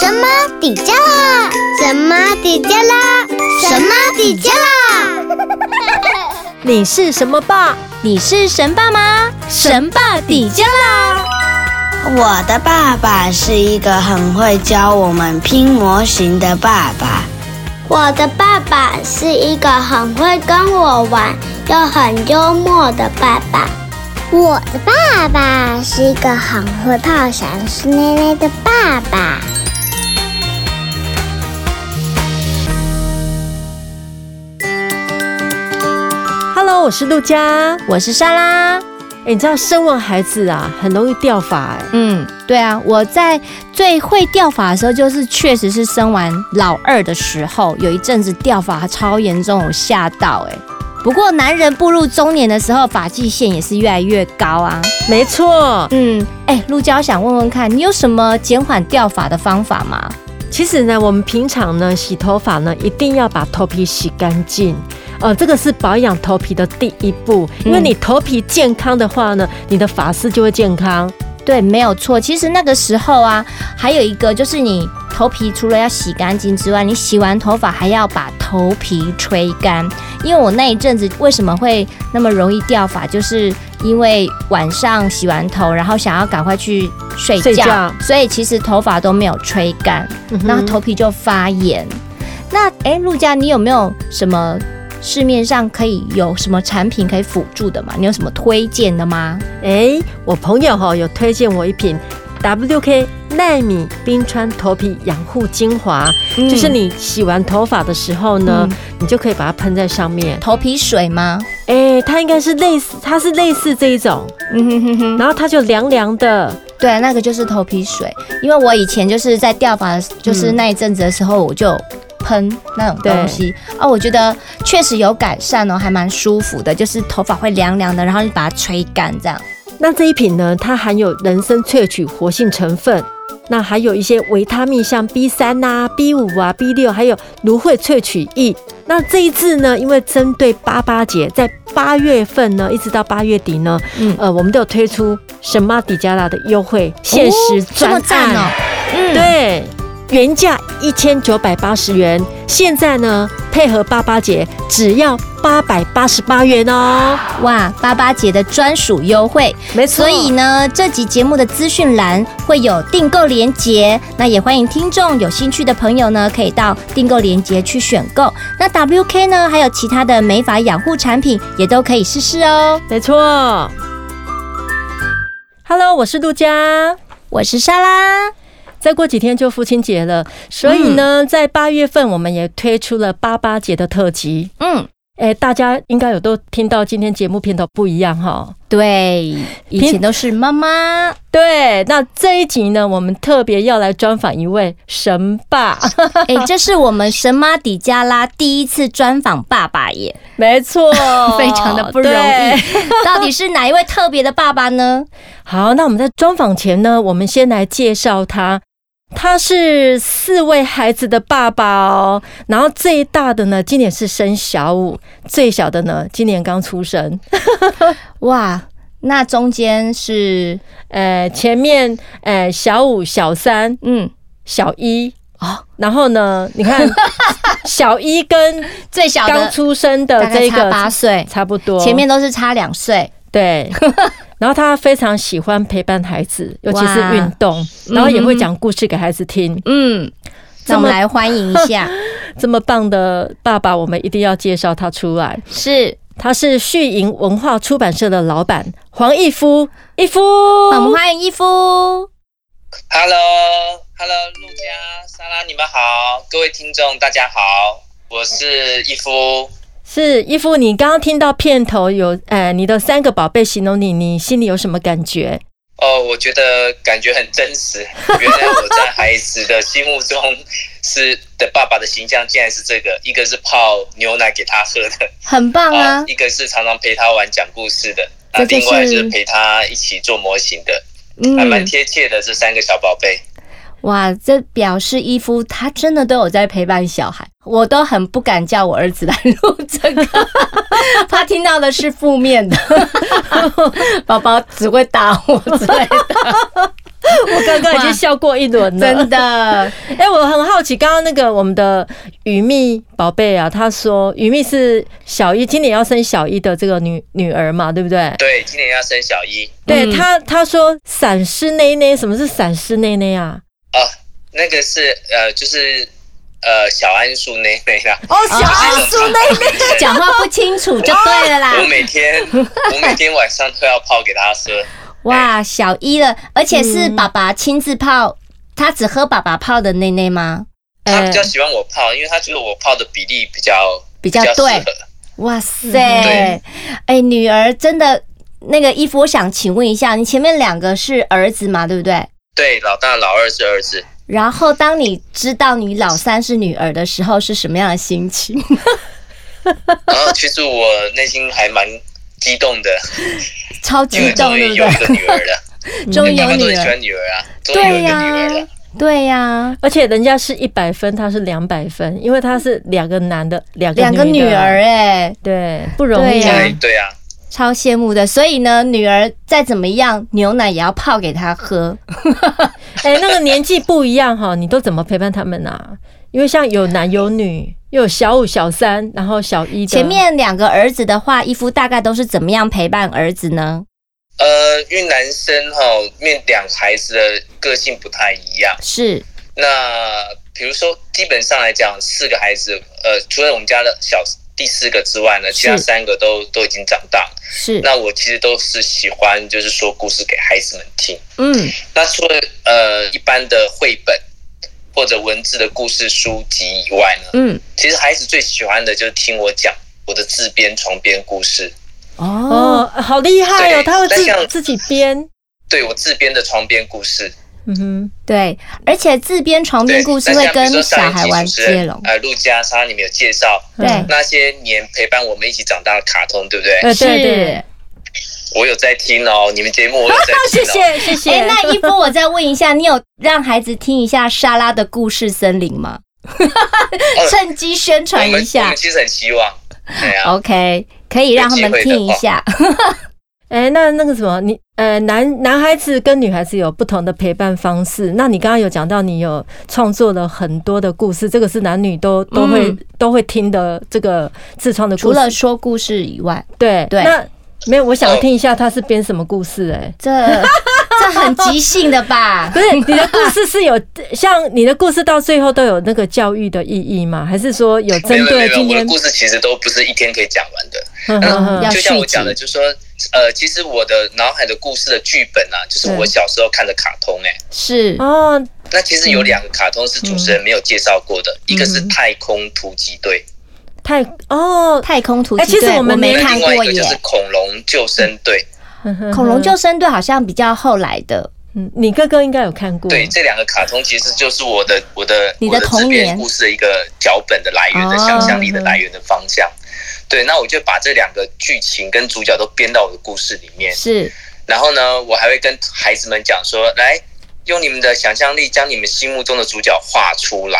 神妈底迦啦？神妈底迦啦？神妈底迦啦？你是什么爸？你是神爸吗？神爸底迦啦？我的爸爸是一个很会教我们拼模型的爸爸。我的爸爸是一个很会跟我玩又很幽默的爸爸。我的爸爸是一个很会泡香水奶奶的爸爸。我是陆佳，我是莎拉。哎，你知道生完孩子啊，很容易掉发哎。嗯，对啊，我在最会掉发的时候，就是确实是生完老二的时候，有一阵子掉发超严重，我吓到哎。不过，男人步入中年的时候，发际线也是越来越高啊。没错，嗯，哎，陆娇想问问看，你有什么减缓掉发的方法吗？其实呢，我们平常呢洗头发呢，一定要把头皮洗干净。呃，这个是保养头皮的第一步，因为你头皮健康的话呢，你的发丝就会健康。对，没有错。其实那个时候啊，还有一个就是你头皮除了要洗干净之外，你洗完头发还要把头皮吹干。因为我那一阵子为什么会那么容易掉发，就是因为晚上洗完头，然后想要赶快去睡觉，睡觉，所以其实头发都没有吹干，然后头皮就发炎。那哎，陆佳，你有没有什么？市面上可以有什么产品可以辅助的吗？你有什么推荐的吗？哎、欸，我朋友哈有推荐我一瓶 WK 奈米冰川头皮养护精华，嗯、就是你洗完头发的时候呢，嗯、你就可以把它喷在上面。头皮水吗？哎、欸，它应该是类似，它是类似这一种，嗯哼哼哼，然后它就凉凉的。对，那个就是头皮水，因为我以前就是在掉发，就是那一阵子的时候，我就。喷那种东西哦，我觉得确实有改善哦，还蛮舒服的，就是头发会凉凉的，然后你把它吹干这样。那这一瓶呢，它含有人参萃取活性成分，那还有一些维他命，像 B 三啊、B 五啊、B 六，还有芦荟萃取液。那这一次呢，因为针对八八节，在八月份呢，一直到八月底呢，嗯，呃，我们都有推出神马底加拉的优惠限时专案哦，嗯，对。原价一千九百八十元，现在呢，配合八八节只要八百八十八元哦！哇，八八节的专属优惠，没错。所以呢，这集节目的资讯栏会有订购链接，那也欢迎听众有兴趣的朋友呢，可以到订购链接去选购。那 WK 呢，还有其他的美发养护产品也都可以试试哦。没错。Hello，我是杜佳，我是莎拉。再过几天就父亲节了，所以呢，在八月份我们也推出了八八节的特辑。嗯，哎，大家应该有都听到今天节目片头不一样哈。对，以前都是妈妈。对，那这一集呢，我们特别要来专访一位神爸。哎，这是我们神妈底加拉第一次专访爸爸耶。没错，非常的不容易。到底是哪一位特别的爸爸呢？好，那我们在专访前呢，我们先来介绍他。他是四位孩子的爸爸哦，然后最大的呢，今年是生小五，最小的呢，今年刚出生。哇，那中间是？呃前面呃小五、小三，嗯，小一。啊，哦、然后呢，你看 小一跟最小刚出生的这个八岁。差不多，前面都是差两岁，对。然后他非常喜欢陪伴孩子，尤其是运动，然后也会讲故事给孩子听。嗯，那我们来欢迎一下 这么棒的爸爸，我们一定要介绍他出来。是，他是旭盈文化出版社的老板黄义夫。义夫，我们欢迎义夫。Hello，Hello，陆家、莎拉，你们好，各位听众大家好，我是义夫。是义夫，你刚刚听到片头有，呃，你的三个宝贝形容你，你心里有什么感觉？哦，我觉得感觉很真实。原来我在孩子的心目中是的爸爸的形象，竟然是这个，一个是泡牛奶给他喝的，很棒啊；啊一个是常常陪他玩讲故事的，那另外就是陪他一起做模型的，嗯、还蛮贴切的。这三个小宝贝。哇，这表示伊夫他真的都有在陪伴小孩，我都很不敢叫我儿子来录这个，他听到的是负面的，宝宝只会打我之类的。我刚刚已经笑过一轮了，真的。哎，我很好奇，刚刚那个我们的雨蜜宝贝啊，她说雨蜜是小一，今年要生小一的这个女女儿嘛，对不对？对，今年要生小一。对她，她说闪失内内，什么是闪失内内啊？啊，那个是呃，就是。呃，小桉树妹妹啦。哦，小桉树妹妹，讲话不清楚就对了啦。我每天，我每天晚上都要泡给他喝。哇，小一了，而且是爸爸亲自泡，他只喝爸爸泡的内内吗？他比较喜欢我泡，因为他觉得我泡的比例比较比较对。哇塞，哎、欸，女儿真的那个衣服，我想请问一下，你前面两个是儿子嘛？对不对？对，老大、老二是儿子。然后，当你知道你老三是女儿的时候，是什么样的心情？然 后，其实我内心还蛮激动的，超激动，对不对？有一个女儿了，终于有女儿，喜欢女儿啊，对呀，对呀，而且人家是一百分，他是两百分，因为他是两个男的，两个两个女儿，哎，对，不容易啊，对呀。超羡慕的，所以呢，女儿再怎么样，牛奶也要泡给她喝。哎、欸，那个年纪不一样哈，你都怎么陪伴他们啊？因为像有男有女，又有小五、小三，然后小一。前面两个儿子的话，一夫大概都是怎么样陪伴儿子呢？呃，因为男生哈，面两孩子的个性不太一样。是。那比如说，基本上来讲，四个孩子，呃，除了我们家的小。第四个之外呢，其他三个都都已经长大了。是，那我其实都是喜欢，就是说故事给孩子们听。嗯，那除了呃一般的绘本或者文字的故事书籍以外呢，嗯，其实孩子最喜欢的就是听我讲我的自编床边故事。哦，好厉害哦，他会自自己编。对，我自编的床边故事。嗯哼，对，而且自编床边故事会跟小孩玩接龙。呃，陆家莎，你们有介绍对那些年陪伴我们一起长大的卡通，对不对？呃，对对。我有在听哦，你们节目我有在 听。谢谢谢谢。哎，那一波我再问一下，你有让孩子听一下莎拉的故事森林吗？趁机宣传一下。我们其实很希望。对啊。OK，可以让他们听一下。哎，那那个什么，你呃，男男孩子跟女孩子有不同的陪伴方式。那你刚刚有讲到，你有创作了很多的故事，这个是男女都都会、嗯、都会听的这个自创的故事。除了说故事以外，对对。那没有，我想要听一下他是编什么故事、欸？哎，这这很即兴的吧？不是，你的故事是有像你的故事到最后都有那个教育的意义吗？还是说有针对今天？我的故事其实都不是一天可以讲完的。嗯，就像我讲的，就是说。呃，其实我的脑海的故事的剧本啊，就是我小时候看的卡通、欸，哎，是哦。那其实有两个卡通是主持人没有介绍过的，嗯、一个是太空突击队，太哦，太空突击队，其实我们没看过耶。另外一个就是恐龙救生队，恐龙救生队好像比较后来的，嗯，你哥哥应该有看过。对，这两个卡通其实就是我的我的你的童年故事的一个脚本的来源的想象力的来源的方向。对，那我就把这两个剧情跟主角都编到我的故事里面。是，然后呢，我还会跟孩子们讲说，来，用你们的想象力将你们心目中的主角画出来。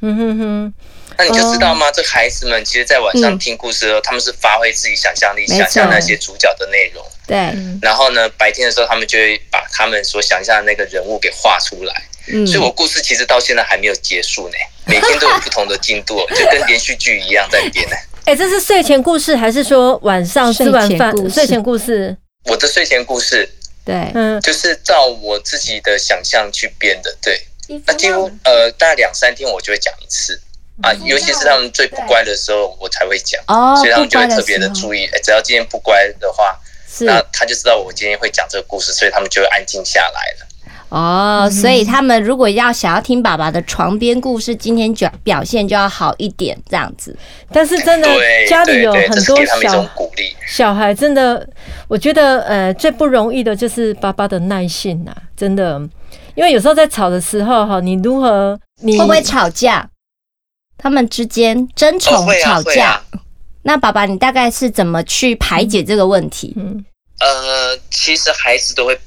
嗯哼哼。那你就知道吗？哦、这孩子们其实，在晚上听故事的时候，嗯、他们是发挥自己想象力，想象那些主角的内容。对。然后呢，白天的时候，他们就会把他们所想象的那个人物给画出来。嗯。所以我故事其实到现在还没有结束呢，每天都有不同的进度，就跟连续剧一样在编呢。哎，这是睡前故事还是说晚上吃完饭睡前故事？我的睡前故事，对，嗯，就是照我自己的想象去编的，对。那几乎呃，大概两三天我就会讲一次啊，尤其是他们最不乖的时候，我才会讲哦，所以他们就会特别的注意。哎，只要今天不乖的话，那他就知道我今天会讲这个故事，所以他们就会安静下来了。哦，所以他们如果要想要听爸爸的床边故事，今天表表现就要好一点，这样子。但是真的家里有很多小小孩，真的，我觉得呃最不容易的就是爸爸的耐性呐，真的，因为有时候在吵的时候哈，你如何你会不会吵架？他们之间争宠吵架，那爸爸你大概是怎么去排解这个问题？嗯，呃，其实孩子都会。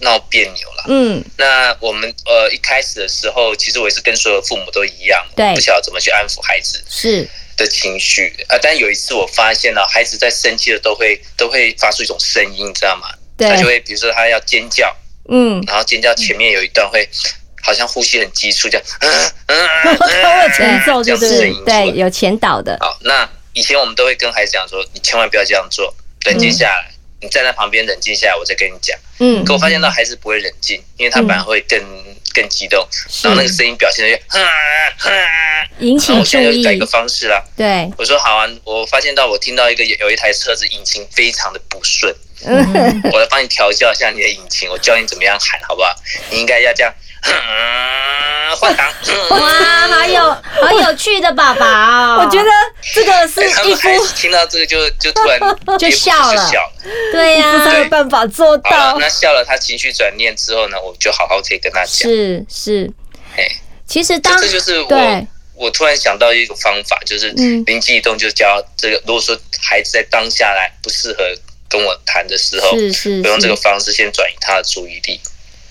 闹别扭了，嗯，那我们呃一开始的时候，其实我也是跟所有父母都一样，对，不晓得怎么去安抚孩子是的情绪啊。但有一次我发现了，孩子在生气的都会都会发出一种声音，你知道吗？对，他就会比如说他要尖叫，嗯，然后尖叫前面有一段会好像呼吸很急促，这样，嗯嗯嗯，前奏就是对，有前导的。好，那以前我们都会跟孩子讲说，你千万不要这样做，冷静下来，你站在旁边冷静下来，我再跟你讲。嗯，可我发现到孩子不会冷静，因为他反而会更更激动，然后那个声音表现的越，引起注意。我现在就改一个方式啦，对，我说好啊，我发现到我听到一个有一台车子引擎非常的不顺。嗯，我来帮你调教一下你的引擎，我教你怎么样喊，好不好？你应该要这样，换挡。哇，好有 好有趣的爸爸哦！我觉得这个是一夫听到这个就就突然 就笑了，对呀，没有办法做到。那笑了，他情绪转念之后呢，我就好好可以跟他讲。是是，哎，其实当这就是我我突然想到一个方法，就是灵机一动，就教这个。如果说孩子在当下来不适合。跟我谈的时候，是是，我用这个方式先转移他的注意力，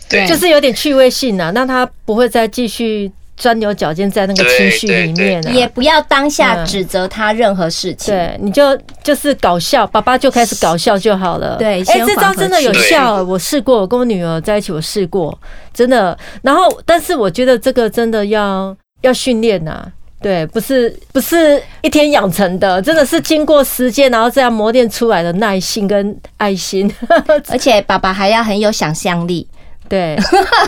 对，就是有点趣味性啊，让他不会再继续钻牛角尖在那个情绪里面，也不要当下指责他任何事情，对，你就就是搞笑，爸爸就开始搞笑就好了，对，哎，这招真的有效，我试过，我跟我女儿在一起，我试过，真的，然后，但是我觉得这个真的要要训练呐。对，不是不是一天养成的，真的是经过时间，然后这样磨练出来的耐心跟爱心，而且爸爸还要很有想象力。对，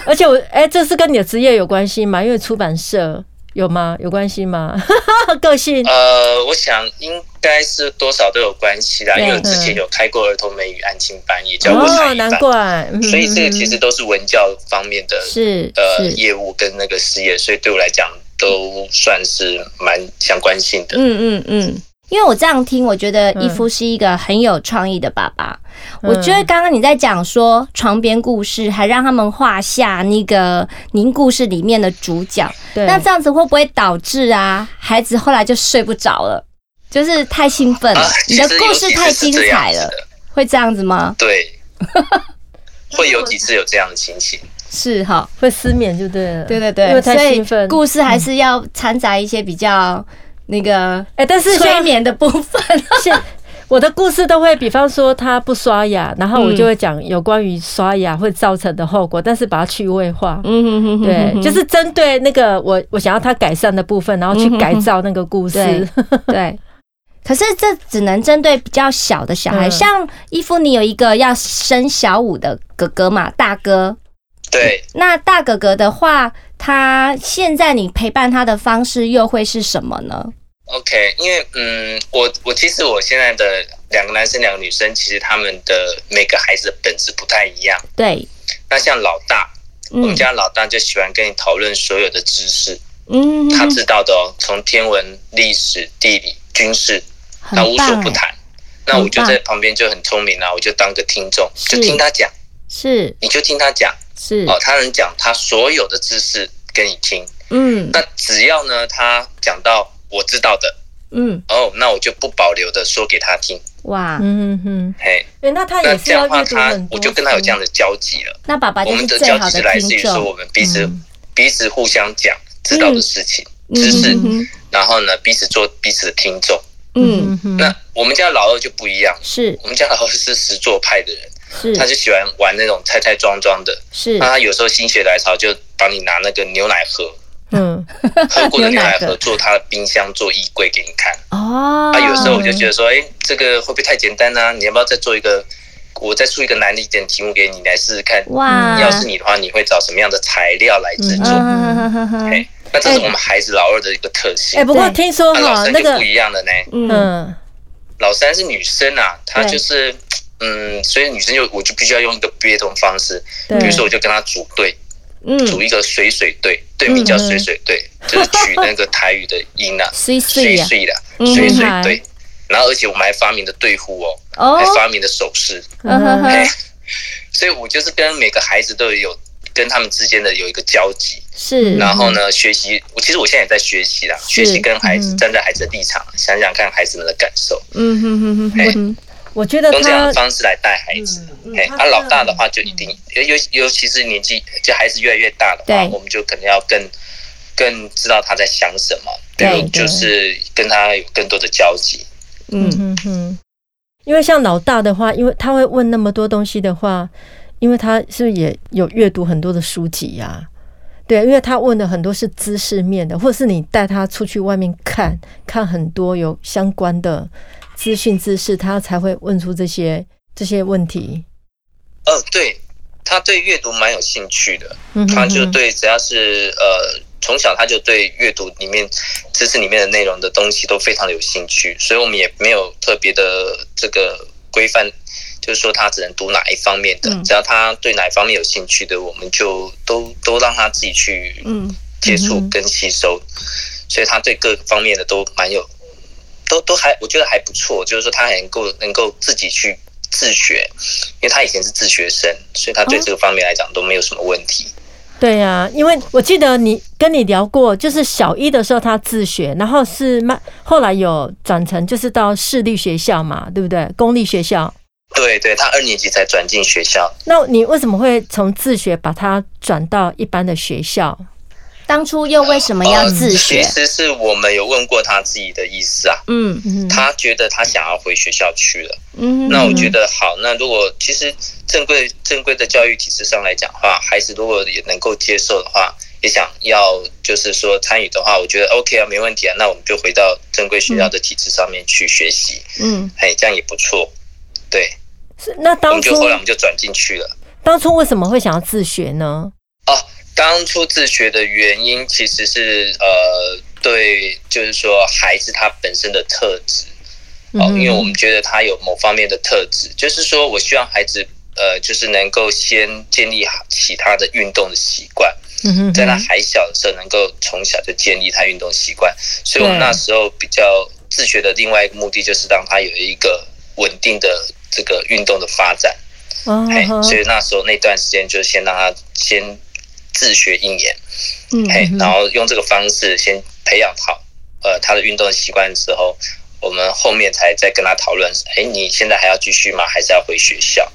而且我哎、欸，这是跟你的职业有关系吗？因为出版社有吗？有关系吗？个性？呃，我想应该是多少都有关系啦，因为之前有开过儿童美语安亲班，也教过才艺班，哦，难怪。所以这个其实都是文教方面的，是呃业务跟那个事业，所以对我来讲。都算是蛮相关性的。嗯嗯嗯，因为我这样听，我觉得一夫是一个很有创意的爸爸。嗯、我觉得刚刚你在讲说床边故事，还让他们画下那个您故事里面的主角。那这样子会不会导致啊，孩子后来就睡不着了？就是太兴奋了，啊、你的故事太精彩了，会这样子吗？对，会有几次有这样的情形。是哈，会失眠就对了。对对对，因为太兴奋。故事还是要掺杂一些比较那个哎，但是催眠的部分。我的故事都会，比方说他不刷牙，然后我就会讲有关于刷牙会造成的后果，但是把它趣味化。嗯哼哼，对，就是针对那个我我想要他改善的部分，然后去改造那个故事。对。可是这只能针对比较小的小孩，像伊芙，你有一个要生小五的哥哥嘛，大哥。对，那大哥哥的话，他现在你陪伴他的方式又会是什么呢？OK，因为嗯，我我其实我现在的两个男生两个女生，其实他们的每个孩子的本质不太一样。对，那像老大，嗯、我们家老大就喜欢跟你讨论所有的知识，嗯，他知道的哦，从天文、历史、地理、军事，他无所不谈。那我就在旁边就很聪明啊，我就当个听众，就听他讲，是，你就听他讲。是哦，他能讲他所有的知识给你听，嗯，那只要呢，他讲到我知道的，嗯，哦，那我就不保留的说给他听，哇，嗯哼，嘿，那他也是要这样的话，他我就跟他有这样的交集了。那爸爸我们的交集是来自于说我们彼此、嗯、彼此互相讲知道的事情、嗯、知识，嗯、然后呢，彼此做彼此的听众，嗯，那我们家老二就不一样，是。我们家老二是实作派的人。是。他就喜欢玩那种拆拆装装的，是。那他有时候心血来潮，就帮你拿那个牛奶盒，嗯，喝过的牛奶盒做他的冰箱，做衣柜给你看。哦。啊，有时候我就觉得说，哎，这个会不会太简单呢？你要不要再做一个？我再出一个难的一点题目给你，你来试试看。哇。要是你的话，你会找什么样的材料来制作？哎，那这是我们孩子老二的一个特性。哎，不过听说哈，那个不一样的呢。嗯。老三是女生啊，她就是。嗯，所以女生就我就必须要用一个别种方式，比如说我就跟她组队，组一个水水队，队名叫水水队，就是取那个台语的音啊，水水的水水队。然后而且我们还发明的队呼哦，还发明的手势，所以我就是跟每个孩子都有跟他们之间的有一个交集，是。然后呢，学习我其实我现在也在学习啦，学习跟孩子站在孩子的立场，想想看孩子们的感受，嗯哼哼哼。我觉得用这样的方式来带孩子，哎，他老大的话就一定，尤尤尤其是年纪就孩子越来越大的话，我们就可能要更更知道他在想什么，对，就是跟他有更多的交集。嗯。嗯嗯，因为像老大的话，因为他会问那么多东西的话，因为他是不是也有阅读很多的书籍呀、啊？对，因为他问的很多是知识面的，或者是你带他出去外面看看很多有相关的资讯知识，他才会问出这些这些问题。哦，对，他对阅读蛮有兴趣的，嗯他就对只要是呃从小他就对阅读里面知识里面的内容的东西都非常的有兴趣，所以我们也没有特别的这个规范。就是说，他只能读哪一方面的，只要他对哪一方面有兴趣的，我们就都都让他自己去接触跟吸收。所以他对各方面的都蛮有，都都还我觉得还不错。就是说，他还能够能够自己去自学，因为他以前是自学生，所以他对这个方面来讲都没有什么问题。对呀，因为我记得你跟你聊过，就是小一的时候他自学，然后是慢后来有转成就是到私立学校嘛，对不对？公立学校。对对，他二年级才转进学校。那你为什么会从自学把他转到一般的学校？当初又为什么要自学？其实是我们有问过他自己的意思啊。嗯，他觉得他想要回学校去了。嗯，那我觉得好。那如果其实正规正规的教育体制上来讲的话，孩子如果也能够接受的话，也想要就是说参与的话，我觉得 OK 啊，没问题啊。那我们就回到正规学校的体制上面去学习。嗯，哎，这样也不错。对。是那当初，后来我们就转进去了。当初为什么会想要自学呢？哦，当初自学的原因其实是呃，对，就是说孩子他本身的特质哦，因为我们觉得他有某方面的特质，就是说我希望孩子呃，就是能够先建立起他的运动的习惯，在他还小的时候，能够从小就建立他运动习惯。所以我们那时候比较自学的另外一个目的，就是让他有一个稳定的。这个运动的发展，嘿，所以那时候那段时间就先让他先自学一年，嘿，然后用这个方式先培养好呃他的运动习惯之后，我们后面才再跟他讨论，哎，你现在还要继续吗？还是要回学校？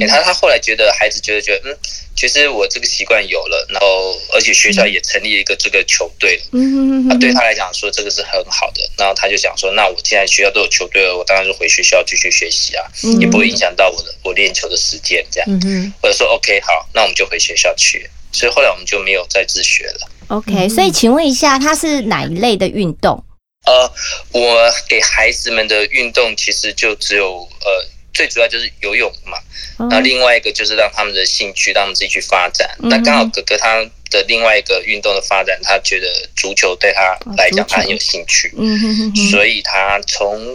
哎，他他后来觉得孩子觉得觉得嗯。其实我这个习惯有了，然后而且学校也成立了一个这个球队了，嗯嗯，对他来讲说这个是很好的，然后他就想说，那我既然学校都有球队了，我当然是回学校继续学习啊，也不会影响到我的我练球的时间，这样，嗯，我就说 OK 好，那我们就回学校去，所以后来我们就没有再自学了。OK，所以请问一下，它是哪一类的运动？呃，我给孩子们的运动其实就只有呃。最主要就是游泳嘛，那另外一个就是让他们的兴趣，让他们自己去发展。那刚好哥哥他的另外一个运动的发展，他觉得足球对他来讲他很有兴趣，所以他从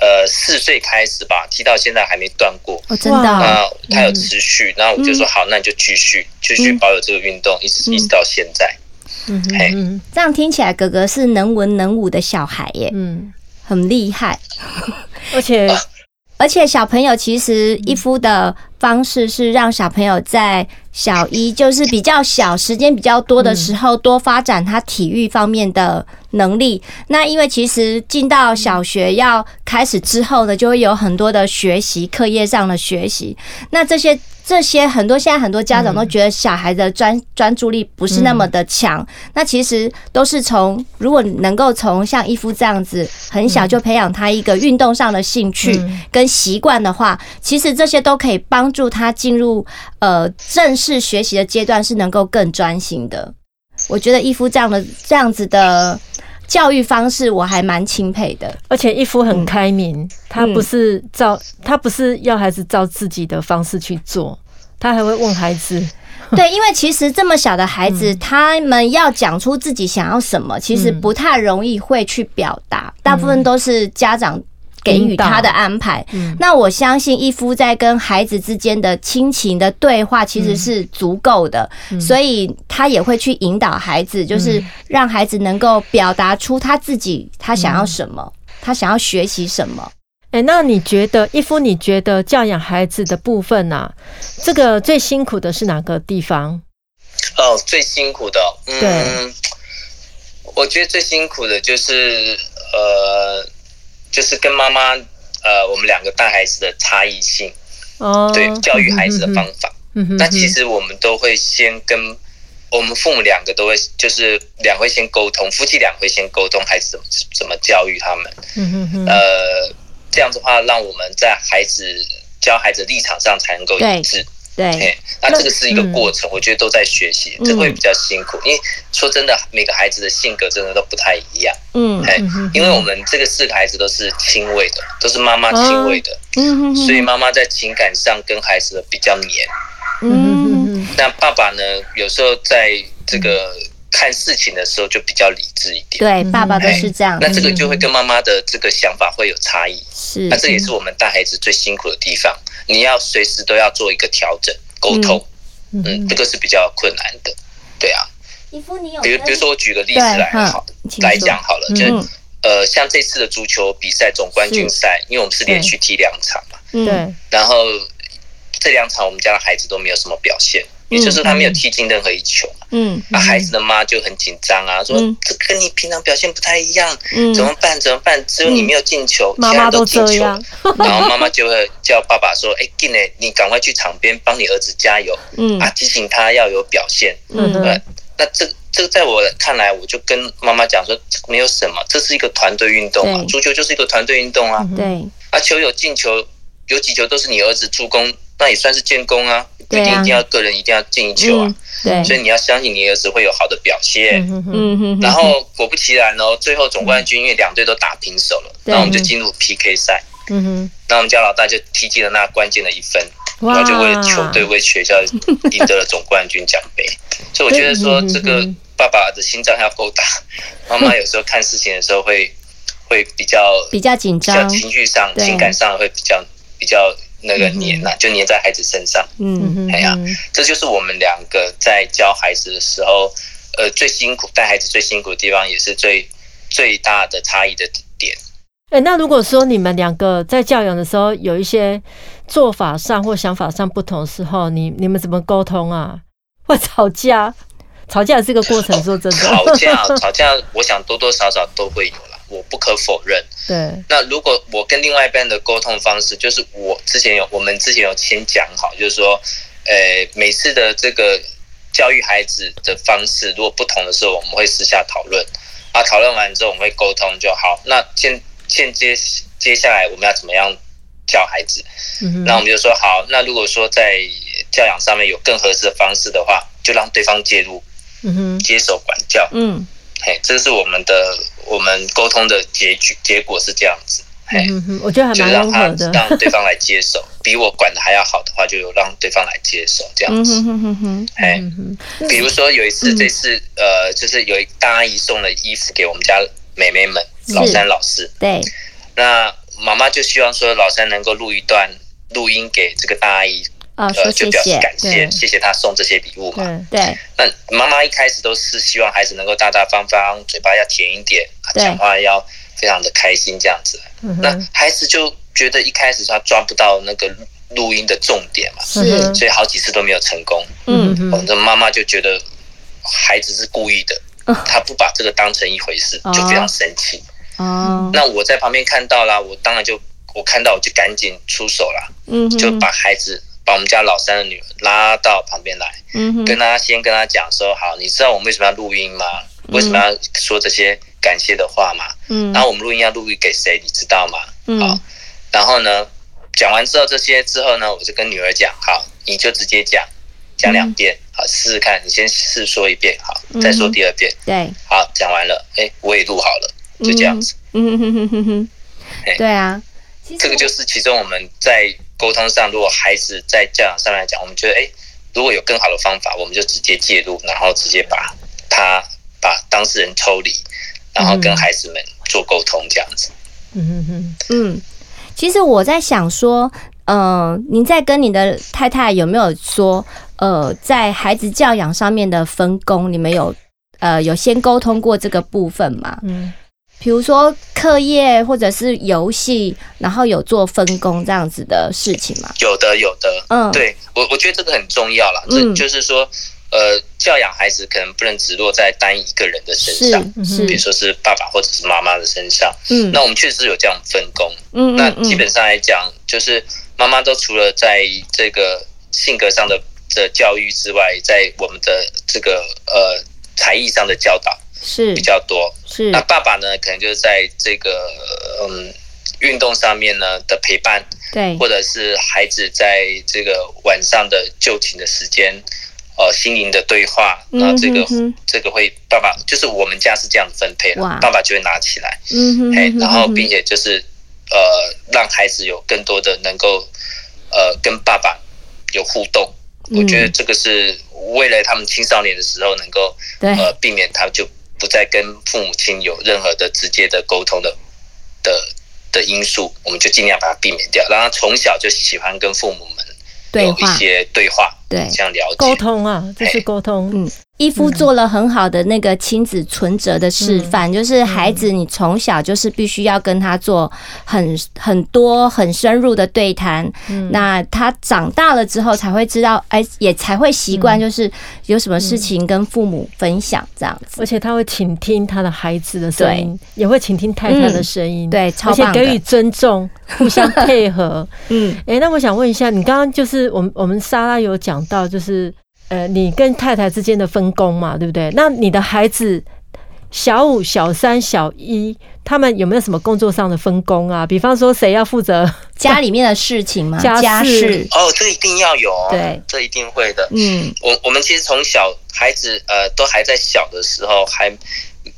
呃四岁开始吧，踢到现在还没断过。真的，那他有持续，然后我就说好，那你就继续继续保有这个运动，一直一直到现在。嗯嗯，这样听起来哥哥是能文能武的小孩耶，嗯，很厉害，而且。而且小朋友其实一夫的方式是让小朋友在小一，就是比较小、时间比较多的时候，多发展他体育方面的能力。那因为其实进到小学要开始之后呢，就会有很多的学习，课业上的学习。那这些。这些很多现在很多家长都觉得小孩的专专注力不是那么的强，那其实都是从如果能够从像一夫这样子很小就培养他一个运动上的兴趣跟习惯的话，其实这些都可以帮助他进入呃正式学习的阶段是能够更专心的。我觉得一夫这样的这样子的教育方式我还蛮钦佩的，而且一夫很开明，他不是照他不是要孩子照自己的方式去做，他还会问孩子。对，因为其实这么小的孩子，他们要讲出自己想要什么，其实不太容易会去表达，大部分都是家长。给予他的安排，那我相信一夫在跟孩子之间的亲情的对话其实是足够的，所以他也会去引导孩子，就是让孩子能够表达出他自己他想要什么，他想要学习什么。哎，那你觉得一夫，你觉得教养孩子的部分呢？这个最辛苦的是哪个地方？哦，最辛苦的，嗯，我觉得最辛苦的就是呃。就是跟妈妈，呃，我们两个带孩子的差异性，哦，对，教育孩子的方法，嗯哼，但其实我们都会先跟我们父母两个都会，就是两会先沟通，夫妻俩会先沟通孩子怎么怎么教育他们，嗯哼，呃，这样子的话，让我们在孩子教孩子立场上才能够一致，对，那这个是一个过程，我觉得都在学习，这会比较辛苦。因为说真的，每个孩子的性格真的都不太一样。嗯，哎，因为我们这个四个孩子都是亲喂的，都是妈妈亲喂的，嗯，所以妈妈在情感上跟孩子的比较黏。嗯，那爸爸呢，有时候在这个看事情的时候就比较理智一点。对，爸爸都是这样。那这个就会跟妈妈的这个想法会有差异。是，那这也是我们带孩子最辛苦的地方。你要随时都要做一个调整沟通，嗯，嗯，这个是比较困难的，对啊。比如，比如说我举个例子来好来讲好了，就呃，像这次的足球比赛总冠军赛，因为我们是连续踢两场嘛，对，然后这两场我们家的孩子都没有什么表现。也就是他没有踢进任何一球，嗯，那孩子的妈就很紧张啊，说这跟你平常表现不太一样，嗯，怎么办？怎么办？只有你没有进球，其他人都进球。然后妈妈就会叫爸爸说：“哎，进来，你赶快去场边帮你儿子加油，嗯啊，提醒他要有表现。”嗯，对。那这这个在我看来，我就跟妈妈讲说，没有什么，这是一个团队运动嘛，足球就是一个团队运动啊。对。啊，球有进球，有几球都是你儿子助攻，那也算是建功啊。不一定一定要个人一定要进一球啊，对，所以你要相信你儿子会有好的表现。嗯哼，然后果不其然哦，最后总冠军因为两队都打平手了，然后我们就进入 PK 赛。嗯哼，那我们家老大就踢进了那关键的一分，然后就为了球队为学校赢得了总冠军奖杯。所以我觉得说这个爸爸的心脏要够大，妈妈有时候看事情的时候会会比较比较紧张，情绪上情感上会比较比较。那个黏呐，就黏在孩子身上。嗯，哎呀，这就是我们两个在教孩子的时候，呃，最辛苦带孩子最辛苦的地方，也是最最大的差异的点。哎，那如果说你们两个在教养的时候有一些做法上或想法上不同的时候，你你们怎么沟通啊？会吵架？吵架是个过程，说真的。吵架，吵架，我想多多少少都会有啦。我不可否认。对。那如果我跟另外一边的沟通方式，就是我之前有，我们之前有先讲好，就是说，呃，每次的这个教育孩子的方式，如果不同的时候，我们会私下讨论。啊，讨论完之后，我们会沟通就好。那现现接接下来我们要怎么样教孩子？嗯哼。那我们就说好。那如果说在教养上面有更合适的方式的话，就让对方介入，嗯哼，接手管教。嗯。嘿，这是我们的。我们沟通的结局结果是这样子，嗯哼，我觉得还蛮温和的，让对方来接手，比我管的还要好的话，就有让对方来接手这样子，嗯哼哼，哎，比如说有一次，这次呃，就是有一大阿姨送了衣服给我们家妹妹们，老三、老四，对，那妈妈就希望说老三能够录一段录音给这个大阿姨。呃，就表示感谢，谢谢他送这些礼物嘛。对。那妈妈一开始都是希望孩子能够大大方方，嘴巴要甜一点，讲话要非常的开心这样子。那孩子就觉得一开始他抓不到那个录音的重点嘛，是，所以好几次都没有成功。嗯我们的妈妈就觉得孩子是故意的，他不把这个当成一回事，就非常生气。哦。那我在旁边看到了，我当然就我看到我就赶紧出手了，嗯，就把孩子。把我们家老三的女儿拉到旁边来，嗯、跟他先跟他讲说：“好，你知道我们为什么要录音吗？嗯、为什么要说这些感谢的话吗？嗯，然后我们录音要录音给谁？你知道吗？嗯，好，然后呢，讲完之后这些之后呢，我就跟女儿讲：好，你就直接讲，讲两遍，好，试试看，你先试说一遍，好，再说第二遍，对、嗯，好，讲完了，哎，我也录好了，就这样子，嗯哼哼哼哼，对啊，这个就是其中我们在。沟通上，如果孩子在教养上来讲，我们觉得，哎，如果有更好的方法，我们就直接介入，然后直接把他把当事人抽离，然后跟孩子们做沟通，这样子。嗯嗯嗯嗯。其实我在想说，嗯、呃，您在跟你的太太有没有说，呃，在孩子教养上面的分工，你们有呃有先沟通过这个部分吗？嗯。比如说课业或者是游戏，然后有做分工这样子的事情吗？有的，有的。嗯，对我，我觉得这个很重要啦。嗯，这就是说，呃，教养孩子可能不能只落在单一个人的身上，是，是比如说是爸爸或者是妈妈的身上。嗯，那我们确实有这样分工。嗯，那基本上来讲，就是妈妈都除了在这个性格上的的教育之外，在我们的这个呃才艺上的教导。是。比较多，是。那爸爸呢，可能就是在这个嗯运动上面呢的陪伴，对，或者是孩子在这个晚上的就寝的时间，呃，心灵的对话，那这个、嗯、这个会爸爸就是我们家是这样分配的，爸爸就会拿起来，嗯哼，嘿，然后并且就是呃，让孩子有更多的能够呃跟爸爸有互动，嗯、我觉得这个是未来他们青少年的时候能够呃避免他就不再跟父母亲有任何的直接的沟通的的的因素，我们就尽量把它避免掉，让他从小就喜欢跟父母们有一些对话。对，这样了解沟通啊，这是沟通。嗯，伊夫做了很好的那个亲子存折的示范，嗯、就是孩子，你从小就是必须要跟他做很很多很深入的对谈。嗯，那他长大了之后才会知道，哎，也才会习惯，就是有什么事情跟父母分享这样子。而且他会倾听他的孩子的声音，也会倾听太太的声音，嗯、对，超棒，而且给予尊重，互相配合。嗯，哎，那我想问一下，你刚刚就是我们我们莎拉有。讲到就是，呃，你跟太太之间的分工嘛，对不对？那你的孩子小五、小三、小一，他们有没有什么工作上的分工啊？比方说，谁要负责 家里面的事情吗？家事？哦，这一定要有，对，这一定会的。嗯，我我们其实从小孩子呃都还在小的时候，还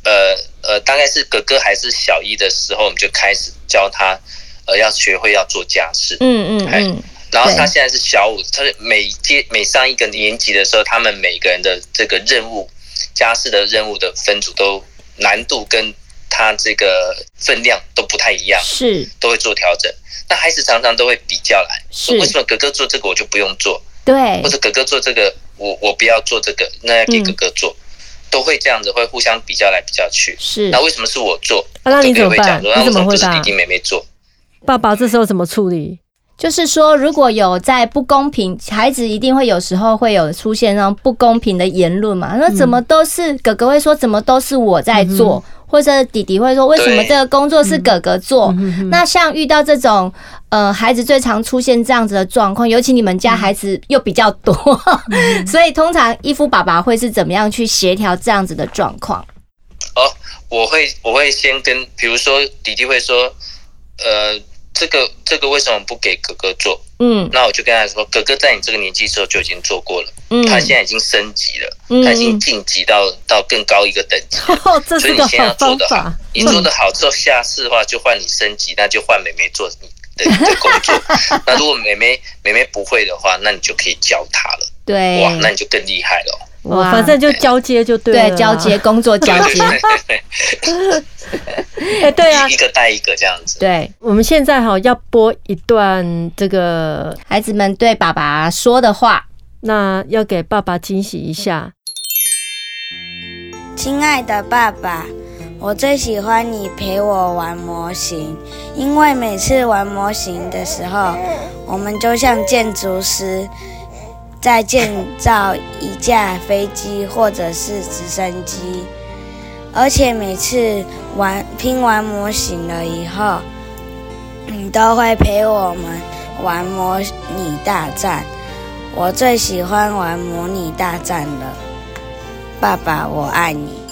呃呃，大概是哥哥还是小一的时候，我们就开始教他呃要学会要做家事。嗯嗯嗯。然后他现在是小五，他每阶每上一个年级的时候，他们每个人的这个任务、家事的任务的分组都难度跟他这个分量都不太一样，是都会做调整。那孩子常常都会比较来，说为什么哥哥做这个我就不用做？对，或者哥哥做这个我我不要做这个，那要给哥哥做，都会这样子会互相比较来比较去。是，那为什么是我做？那你怎么办？那为什么不是弟弟妹妹做？爸爸这时候怎么处理？就是说，如果有在不公平，孩子一定会有时候会有出现那种不公平的言论嘛。那怎么都是哥哥会说，怎么都是我在做，或者弟弟会说，为什么这个工作是哥哥做？那像遇到这种呃，孩子最常出现这样子的状况，尤其你们家孩子又比较多，所以通常伊夫爸爸会是怎么样去协调这样子的状况？哦，我会我会先跟，比如说弟弟会说，呃。这个这个为什么不给哥哥做？嗯，那我就跟他说，哥哥在你这个年纪的时候就已经做过了，嗯，他现在已经升级了，嗯，他已经晋级到到更高一个等级，哦，这是个好方法。所以你现在要做的好，你做得好之后，下次的话就换你升级，那就换妹妹做你的你的工作。那如果妹妹妹妹不会的话，那你就可以教她了。对，哇，那你就更厉害了。哇，反正就交接就对了，对，交接工作交接。哎，对啊，一个带一个这样子。对，我们现在哈要播一段这个孩子们对爸爸说的话，那要给爸爸惊喜一下。亲爱的爸爸，我最喜欢你陪我玩模型，因为每次玩模型的时候，我们就像建筑师。在建造一架飞机或者是直升机，而且每次玩拼完模型了以后，你都会陪我们玩模拟大战。我最喜欢玩模拟大战了，爸爸，我爱你。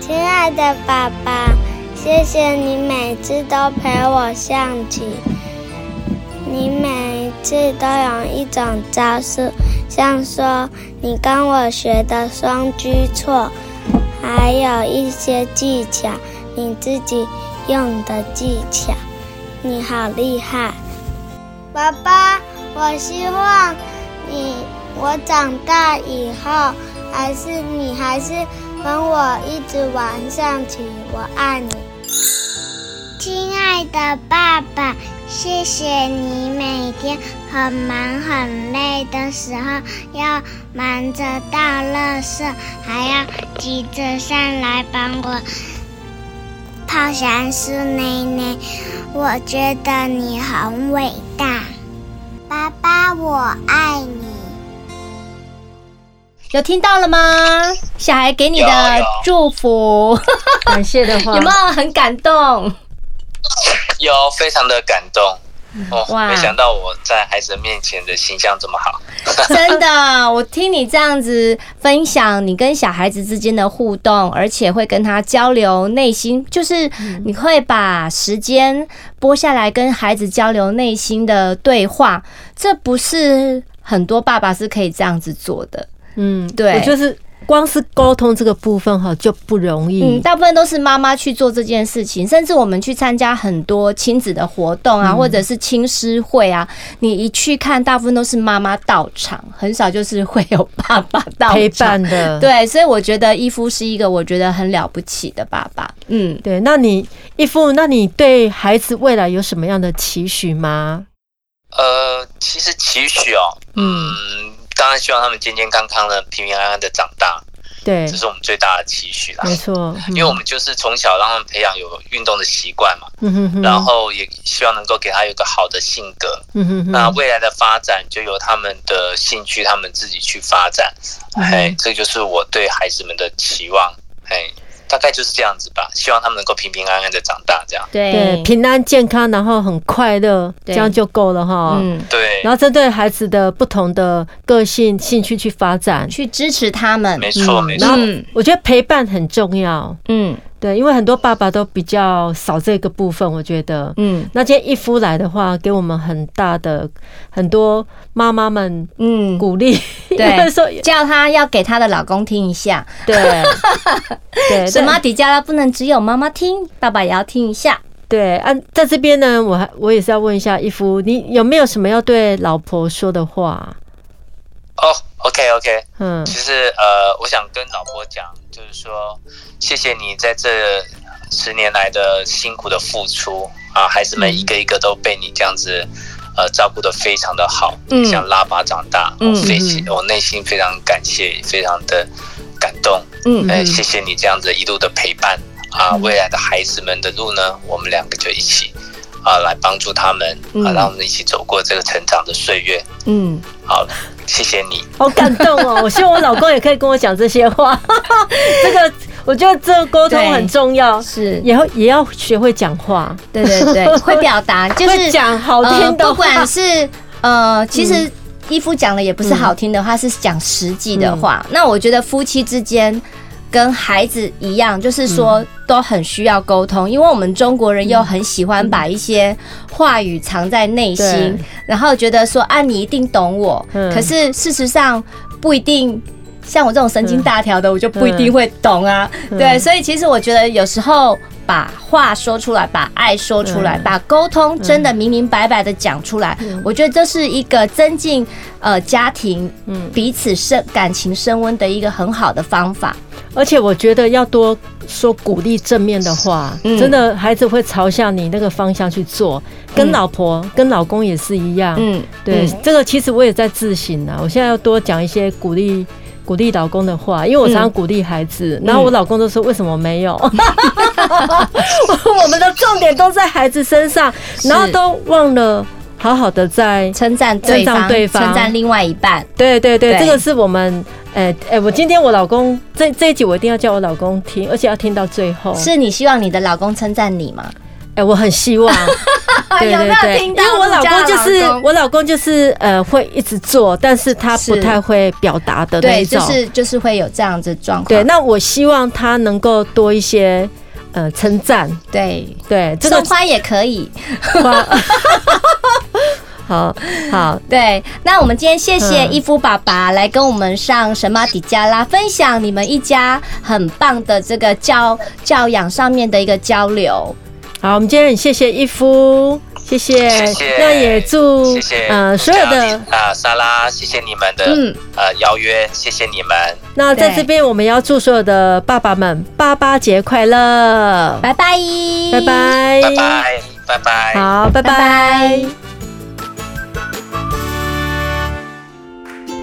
亲爱的爸爸，谢谢你每次都陪我象棋。你每次都有一种招数，像说你跟我学的双居错，还有一些技巧，你自己用的技巧，你好厉害，爸爸！我希望你我长大以后，还是你还是跟我一直玩象棋，我爱你，亲爱的爸爸。谢谢你每天很忙很累的时候，要忙着倒垃圾，还要急着上来帮我泡香酥奶奶。我觉得你很伟大，爸爸，我爱你。有听到了吗？小孩给你的祝福，感谢的话，有没有很感动？有，非常的感动。哦，哇没想到我在孩子面前的形象这么好。真的，我听你这样子分享，你跟小孩子之间的互动，而且会跟他交流内心，就是你会把时间拨下来跟孩子交流内心的对话，这不是很多爸爸是可以这样子做的。嗯，对，就是。光是沟通这个部分哈就不容易，嗯，大部分都是妈妈去做这件事情，甚至我们去参加很多亲子的活动啊，或者是亲师会啊，你一去看，大部分都是妈妈到场，很少就是会有爸爸到场陪伴的。对，所以我觉得一夫是一个我觉得很了不起的爸爸。嗯，对，那你一夫，那你对孩子未来有什么样的期许吗？呃，其实期许哦，嗯。当然希望他们健健康康的、平平安安的长大，对，这是我们最大的期许啦。没错，嗯、因为我们就是从小让他们培养有运动的习惯嘛，嗯哼哼，然后也希望能够给他有个好的性格，嗯哼哼，那未来的发展就由他们的兴趣，他们自己去发展，哎、嗯，这就是我对孩子们的期望，哎。大概就是这样子吧，希望他们能够平平安安的长大，这样对，平安健康，然后很快乐，这样就够了哈。嗯，对。然后针对孩子的不同的个性、兴趣去发展，去支持他们。没错，没错。然后我觉得陪伴很重要。嗯。对，因为很多爸爸都比较少这个部分，我觉得，嗯，那今天一夫来的话，给我们很大的很多妈妈们，嗯，鼓励，对，说叫他要给他的老公听一下，对，对，什么底加拉不能只有妈妈听，爸爸也要听一下，对，啊，在这边呢，我还我也是要问一下一夫，你有没有什么要对老婆说的话？哦，OK OK，嗯，其实呃，我想跟老婆讲，就是说。谢谢你在这十年来的辛苦的付出啊！孩子们一个一个都被你这样子呃照顾得非常的好，嗯，像拉拔长大，我非我内心非常感谢，非常的感动，嗯，呃，谢谢你这样子一路的陪伴啊！未来的孩子们的路呢，我们两个就一起啊来帮助他们啊，让我们一起走过这个成长的岁月，嗯，好，谢谢你，好感动哦！我希望我老公也可以跟我讲这些话，这个。我觉得这个沟通很重要，是也会也要学会讲话，对对对，会表达，就是讲好听的话，不管是呃，其实伊夫讲的也不是好听的话，是讲实际的话。那我觉得夫妻之间跟孩子一样，就是说都很需要沟通，因为我们中国人又很喜欢把一些话语藏在内心，然后觉得说啊，你一定懂我，可是事实上不一定。像我这种神经大条的，我就不一定会懂啊。对，所以其实我觉得有时候把话说出来，把爱说出来，把沟通真的明明白白的讲出来，我觉得这是一个增进呃家庭彼此深感情升温的一个很好的方法。而且我觉得要多说鼓励正面的话，真的孩子会朝向你那个方向去做。跟老婆、跟老公也是一样。嗯，对，这个其实我也在自省啊。我现在要多讲一些鼓励。鼓励老公的话，因为我常常鼓励孩子，然后我老公都说：“为什么没有？” 我们的重点都在孩子身上，然后都忘了好好的在称赞对方、称赞另外一半。对对对，这个是我们。哎哎，我今天我老公这这一集我一定要叫我老公听，而且要听到最后。是你希望你的老公称赞你吗？哎，我很希望。对对对，因为我老公就是我老公就是呃会一直做，但是他不太会表达的那种，对，就是就是会有这样子状况。对，那我希望他能够多一些呃称赞，对对，送花也可以。好好，对，那我们今天谢谢一夫爸爸来跟我们上神马底加拉分享你们一家很棒的这个教教养上面的一个交流。好，我们今天很谢谢一夫，谢谢，谢谢，那也祝谢谢。呃所有的啊莎拉，谢谢你们的嗯。呃邀约，谢谢你们。那在这边我们要祝所有的爸爸们爸爸节快乐，拜拜，拜拜，拜拜，拜拜，好，拜拜。